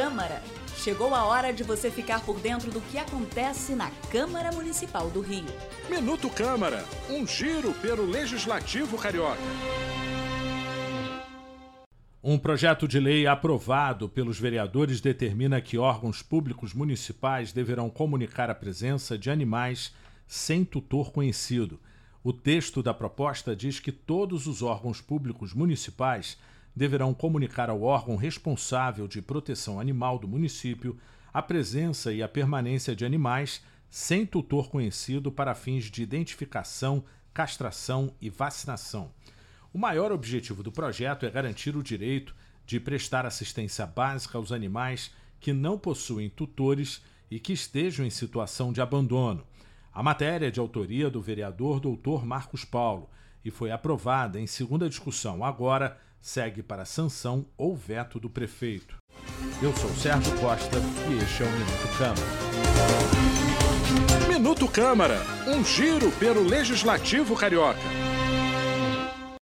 Câmara. Chegou a hora de você ficar por dentro do que acontece na Câmara Municipal do Rio. Minuto Câmara, um giro pelo Legislativo Carioca. Um projeto de lei aprovado pelos vereadores determina que órgãos públicos municipais deverão comunicar a presença de animais sem tutor conhecido. O texto da proposta diz que todos os órgãos públicos municipais deverão comunicar ao órgão responsável de proteção animal do município a presença e a permanência de animais sem tutor conhecido para fins de identificação, castração e vacinação. O maior objetivo do projeto é garantir o direito de prestar assistência básica aos animais que não possuem tutores e que estejam em situação de abandono. A matéria é de autoria do vereador Dr. Marcos Paulo e foi aprovada em segunda discussão. Agora segue para sanção ou veto do prefeito. Eu sou Sérgio Costa e este é o Minuto Câmara. Minuto Câmara, um giro pelo Legislativo Carioca.